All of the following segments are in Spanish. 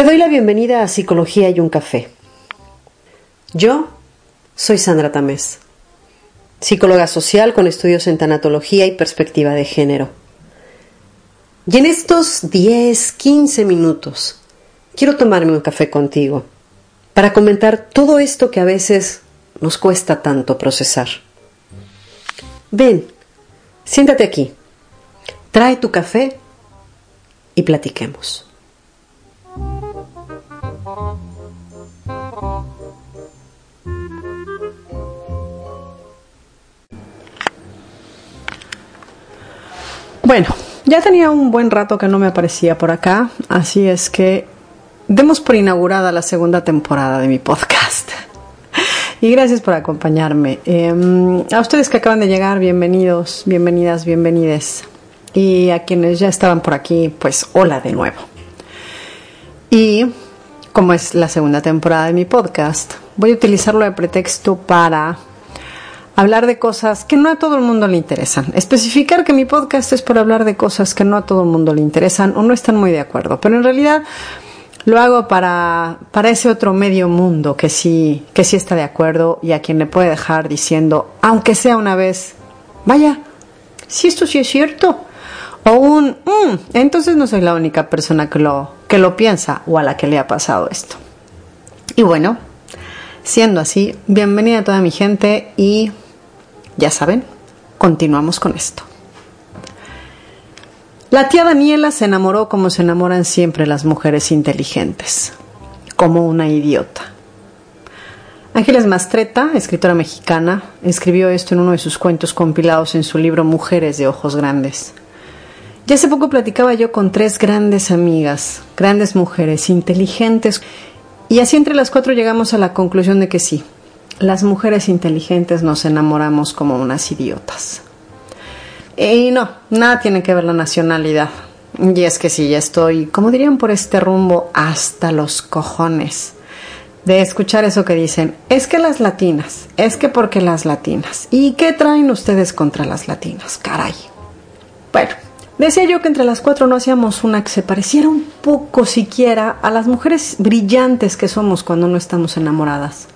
Te doy la bienvenida a Psicología y un café. Yo soy Sandra Tamés, psicóloga social con estudios en tanatología y perspectiva de género. Y en estos 10, 15 minutos quiero tomarme un café contigo para comentar todo esto que a veces nos cuesta tanto procesar. Ven, siéntate aquí, trae tu café y platiquemos. Bueno, ya tenía un buen rato que no me aparecía por acá, así es que demos por inaugurada la segunda temporada de mi podcast. Y gracias por acompañarme. Em, a ustedes que acaban de llegar, bienvenidos, bienvenidas, bienvenides. Y a quienes ya estaban por aquí, pues hola de nuevo. Y como es la segunda temporada de mi podcast, voy a utilizarlo de pretexto para hablar de cosas que no a todo el mundo le interesan. Especificar que mi podcast es por hablar de cosas que no a todo el mundo le interesan o no están muy de acuerdo. Pero en realidad lo hago para, para ese otro medio mundo que sí, que sí está de acuerdo y a quien le puede dejar diciendo, aunque sea una vez, vaya, si esto sí es cierto. O un, mm, entonces no soy la única persona que lo, que lo piensa o a la que le ha pasado esto. Y bueno, siendo así, bienvenida a toda mi gente y ya saben, continuamos con esto. La tía Daniela se enamoró como se enamoran siempre las mujeres inteligentes, como una idiota. Ángeles Mastreta, escritora mexicana, escribió esto en uno de sus cuentos compilados en su libro Mujeres de Ojos Grandes. Ya hace poco platicaba yo con tres grandes amigas, grandes mujeres, inteligentes, y así entre las cuatro llegamos a la conclusión de que sí, las mujeres inteligentes nos enamoramos como unas idiotas. Y no, nada tiene que ver la nacionalidad. Y es que sí, ya estoy, como dirían por este rumbo, hasta los cojones de escuchar eso que dicen, es que las latinas, es que porque las latinas. ¿Y qué traen ustedes contra las latinas? Caray. Bueno, decía yo que entre las cuatro no hacíamos una que se pareciera un poco siquiera a las mujeres brillantes que somos cuando no estamos enamoradas.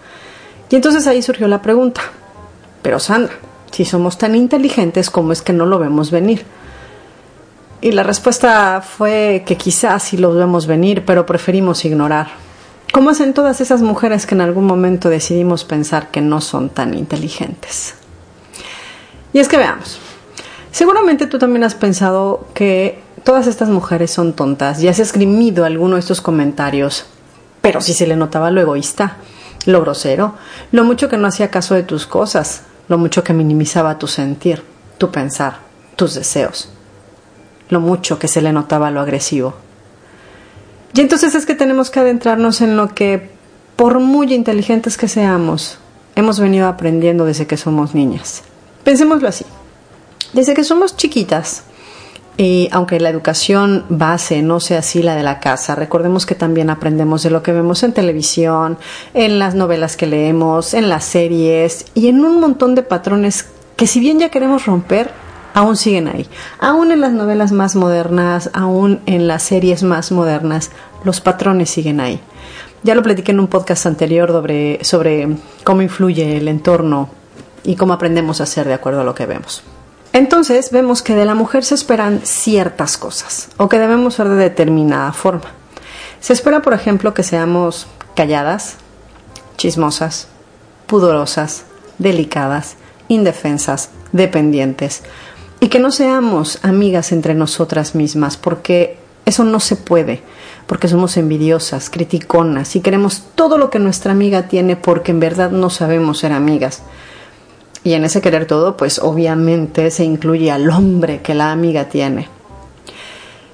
Y entonces ahí surgió la pregunta, pero Sandra, si somos tan inteligentes, ¿cómo es que no lo vemos venir? Y la respuesta fue que quizás sí lo vemos venir, pero preferimos ignorar. ¿Cómo hacen todas esas mujeres que en algún momento decidimos pensar que no son tan inteligentes? Y es que veamos, seguramente tú también has pensado que todas estas mujeres son tontas y has esgrimido alguno de estos comentarios, pero si se le notaba lo egoísta lo grosero, lo mucho que no hacía caso de tus cosas, lo mucho que minimizaba tu sentir, tu pensar, tus deseos, lo mucho que se le notaba lo agresivo. Y entonces es que tenemos que adentrarnos en lo que, por muy inteligentes que seamos, hemos venido aprendiendo desde que somos niñas. Pensémoslo así. Desde que somos chiquitas, y aunque la educación base no sea así la de la casa, recordemos que también aprendemos de lo que vemos en televisión, en las novelas que leemos, en las series y en un montón de patrones que si bien ya queremos romper, aún siguen ahí. Aún en las novelas más modernas, aún en las series más modernas, los patrones siguen ahí. Ya lo platiqué en un podcast anterior sobre, sobre cómo influye el entorno y cómo aprendemos a ser de acuerdo a lo que vemos. Entonces vemos que de la mujer se esperan ciertas cosas o que debemos ser de determinada forma. Se espera, por ejemplo, que seamos calladas, chismosas, pudorosas, delicadas, indefensas, dependientes y que no seamos amigas entre nosotras mismas porque eso no se puede, porque somos envidiosas, criticonas y queremos todo lo que nuestra amiga tiene porque en verdad no sabemos ser amigas. Y en ese querer todo, pues obviamente se incluye al hombre que la amiga tiene.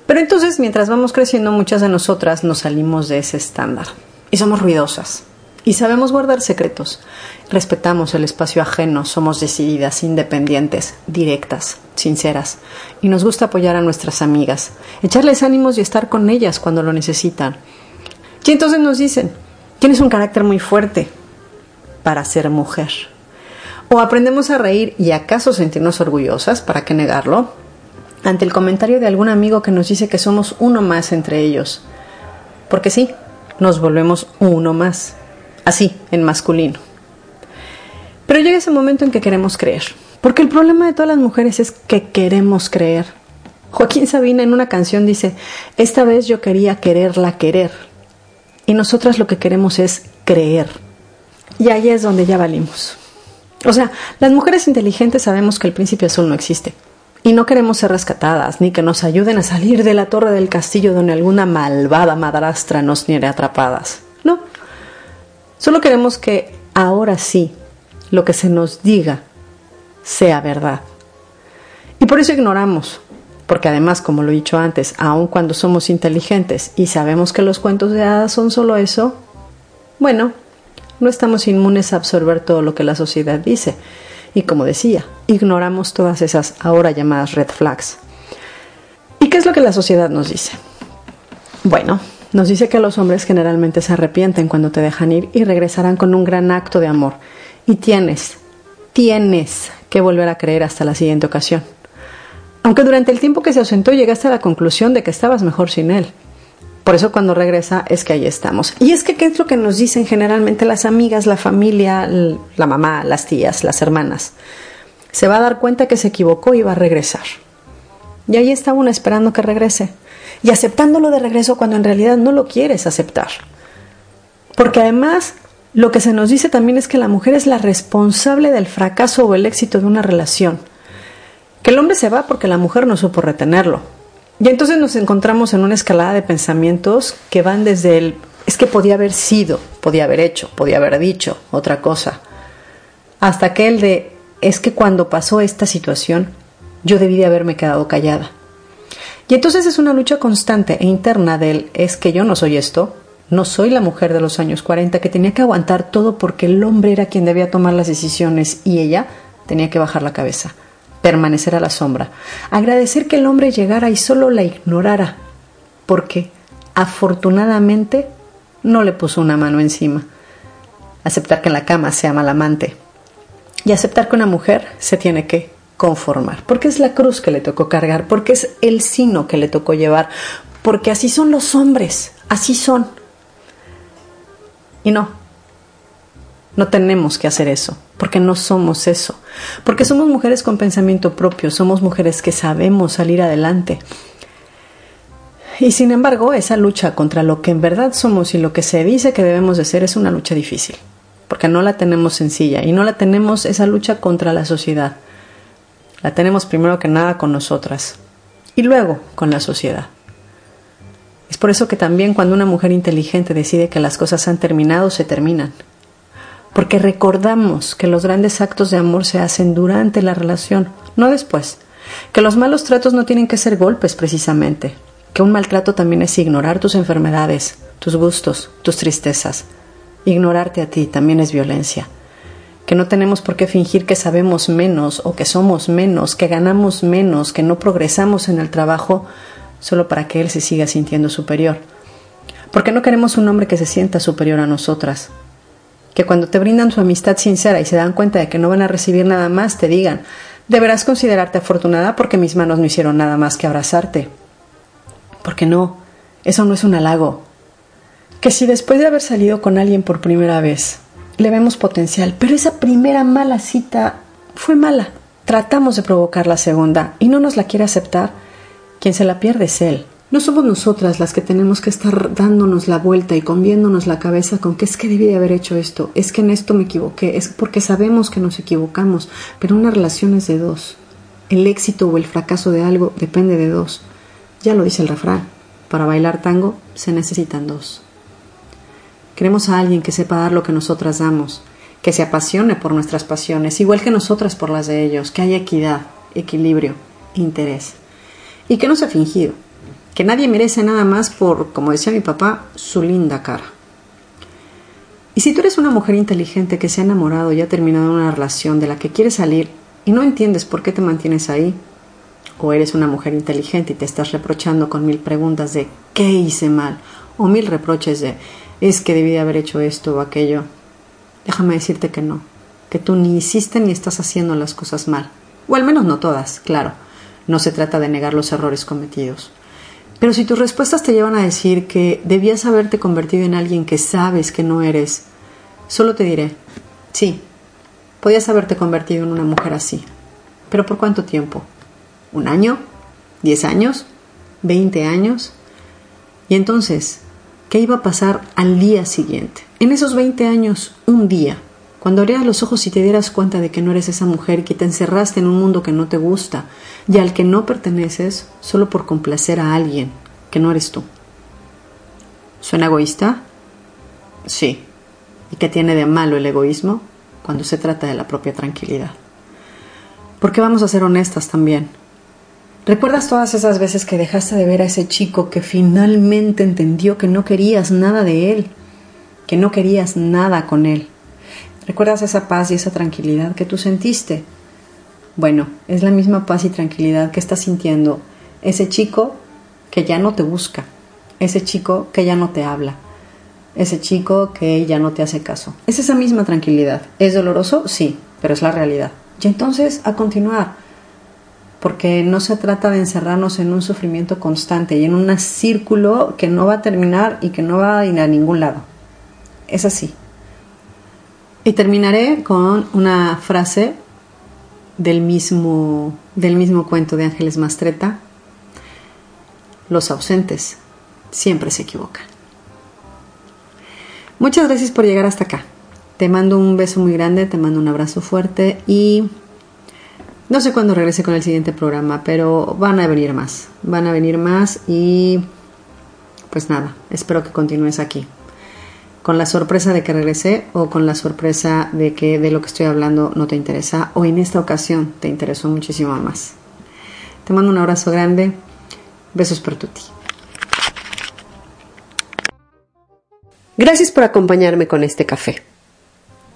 Pero entonces, mientras vamos creciendo, muchas de nosotras nos salimos de ese estándar. Y somos ruidosas. Y sabemos guardar secretos. Respetamos el espacio ajeno, somos decididas, independientes, directas, sinceras. Y nos gusta apoyar a nuestras amigas, echarles ánimos y estar con ellas cuando lo necesitan. Y entonces nos dicen, tienes un carácter muy fuerte para ser mujer. O aprendemos a reír y acaso sentirnos orgullosas, ¿para qué negarlo? Ante el comentario de algún amigo que nos dice que somos uno más entre ellos. Porque sí, nos volvemos uno más, así, en masculino. Pero llega ese momento en que queremos creer. Porque el problema de todas las mujeres es que queremos creer. Joaquín Sabina en una canción dice, esta vez yo quería quererla querer. Y nosotras lo que queremos es creer. Y ahí es donde ya valimos. O sea, las mujeres inteligentes sabemos que el príncipe azul no existe. Y no queremos ser rescatadas, ni que nos ayuden a salir de la torre del castillo donde alguna malvada madrastra nos niere atrapadas. No. Solo queremos que ahora sí lo que se nos diga sea verdad. Y por eso ignoramos, porque además, como lo he dicho antes, aun cuando somos inteligentes y sabemos que los cuentos de hadas son solo eso, bueno, no estamos inmunes a absorber todo lo que la sociedad dice. Y como decía, ignoramos todas esas ahora llamadas red flags. ¿Y qué es lo que la sociedad nos dice? Bueno, nos dice que los hombres generalmente se arrepienten cuando te dejan ir y regresarán con un gran acto de amor. Y tienes, tienes que volver a creer hasta la siguiente ocasión. Aunque durante el tiempo que se ausentó llegaste a la conclusión de que estabas mejor sin él. Por eso cuando regresa es que ahí estamos. Y es que qué es lo que nos dicen generalmente las amigas, la familia, la mamá, las tías, las hermanas. Se va a dar cuenta que se equivocó y va a regresar. Y ahí está una esperando que regrese. Y aceptándolo de regreso cuando en realidad no lo quieres aceptar. Porque además lo que se nos dice también es que la mujer es la responsable del fracaso o el éxito de una relación. Que el hombre se va porque la mujer no supo retenerlo y entonces nos encontramos en una escalada de pensamientos que van desde el es que podía haber sido, podía haber hecho, podía haber dicho otra cosa, hasta aquel de es que cuando pasó esta situación yo debí de haberme quedado callada. Y entonces es una lucha constante e interna del es que yo no soy esto, no soy la mujer de los años 40 que tenía que aguantar todo porque el hombre era quien debía tomar las decisiones y ella tenía que bajar la cabeza permanecer a la sombra, agradecer que el hombre llegara y solo la ignorara, porque afortunadamente no le puso una mano encima, aceptar que en la cama sea mal amante y aceptar que una mujer se tiene que conformar, porque es la cruz que le tocó cargar, porque es el sino que le tocó llevar, porque así son los hombres, así son. Y no, no tenemos que hacer eso, porque no somos eso, porque somos mujeres con pensamiento propio, somos mujeres que sabemos salir adelante. Y sin embargo, esa lucha contra lo que en verdad somos y lo que se dice que debemos de ser es una lucha difícil, porque no la tenemos sencilla y no la tenemos esa lucha contra la sociedad. La tenemos primero que nada con nosotras y luego con la sociedad. Es por eso que también cuando una mujer inteligente decide que las cosas han terminado, se terminan porque recordamos que los grandes actos de amor se hacen durante la relación, no después, que los malos tratos no tienen que ser golpes precisamente, que un maltrato también es ignorar tus enfermedades, tus gustos, tus tristezas. Ignorarte a ti también es violencia, que no tenemos por qué fingir que sabemos menos o que somos menos, que ganamos menos, que no progresamos en el trabajo solo para que él se siga sintiendo superior. Porque no queremos un hombre que se sienta superior a nosotras, que cuando te brindan su amistad sincera y se dan cuenta de que no van a recibir nada más, te digan, deberás considerarte afortunada porque mis manos no hicieron nada más que abrazarte. Porque no, eso no es un halago. Que si después de haber salido con alguien por primera vez, le vemos potencial, pero esa primera mala cita fue mala, tratamos de provocar la segunda y no nos la quiere aceptar, quien se la pierde es él. No somos nosotras las que tenemos que estar dándonos la vuelta y conviéndonos la cabeza con que es que debí de haber hecho esto, es que en esto me equivoqué, es porque sabemos que nos equivocamos, pero una relación es de dos. El éxito o el fracaso de algo depende de dos. Ya lo dice el refrán, para bailar tango se necesitan dos. Queremos a alguien que sepa dar lo que nosotras damos, que se apasione por nuestras pasiones, igual que nosotras por las de ellos, que haya equidad, equilibrio, interés. Y que no sea fingido, que nadie merece nada más por, como decía mi papá, su linda cara. Y si tú eres una mujer inteligente que se ha enamorado y ha terminado una relación de la que quiere salir y no entiendes por qué te mantienes ahí, o eres una mujer inteligente y te estás reprochando con mil preguntas de ¿qué hice mal? o mil reproches de es que debí de haber hecho esto o aquello, déjame decirte que no, que tú ni hiciste ni estás haciendo las cosas mal, o al menos no todas, claro, no se trata de negar los errores cometidos Pero si tus respuestas te llevan a decir que debías haberte convertido en alguien que sabes que no eres, solo te diré, sí, podías haberte convertido en una mujer así. ¿Pero por cuánto tiempo? ¿Un año? ¿Diez años? ¿Veinte años? Y entonces, ¿qué iba a pasar al día siguiente? En esos veinte años, un día, cuando abrieras los ojos y te dieras cuenta de que no eres esa mujer, que te encerraste en un mundo que no te gusta y al que no perteneces solo por complacer a alguien que no eres tú. ¿Suena egoísta? Sí. ¿Y qué tiene de malo el egoísmo cuando se trata de la propia tranquilidad? Porque vamos a ser honestas también. ¿Recuerdas todas esas veces que dejaste de ver a ese chico que finalmente entendió que no querías nada de él, que no querías nada con él? ¿Recuerdas esa paz y esa tranquilidad que tú sentiste? Bueno, es la misma paz y tranquilidad que está sintiendo ese chico que ya no te busca, ese chico que ya no te habla, ese chico que ya no te hace caso. Es esa misma tranquilidad. ¿Es doloroso? Sí, pero es la realidad. Y entonces a continuar, porque no se trata de encerrarnos en un sufrimiento constante y en un círculo que no va a terminar y que no va a ir a ningún lado. Es así. Y terminaré con una frase del mismo, del mismo cuento de Ángeles Mastreta. Los ausentes siempre se equivocan. Muchas gracias por llegar hasta acá. Te mando un beso muy grande, te mando un abrazo fuerte y no sé cuándo regrese con el siguiente programa, pero van a venir más. Van a venir más y pues nada, espero que continúes aquí con la sorpresa de que regresé o con la sorpresa de que de lo que estoy hablando no te interesa o en esta ocasión te interesó muchísimo más. Te mando un abrazo grande. Besos por tuti. Gracias por acompañarme con este café.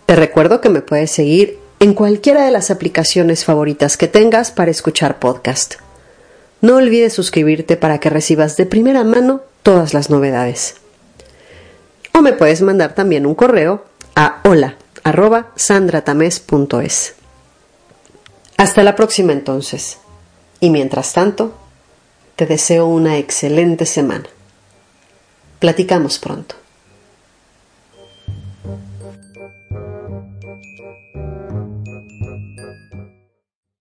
Te recuerdo que me puedes seguir en cualquiera de las aplicaciones favoritas que tengas para escuchar podcast. No olvides suscribirte para que recibas de primera mano todas las novedades o me puedes mandar también un correo a hola. Hasta la próxima entonces. Y mientras tanto, te deseo una excelente semana. Platicamos pronto.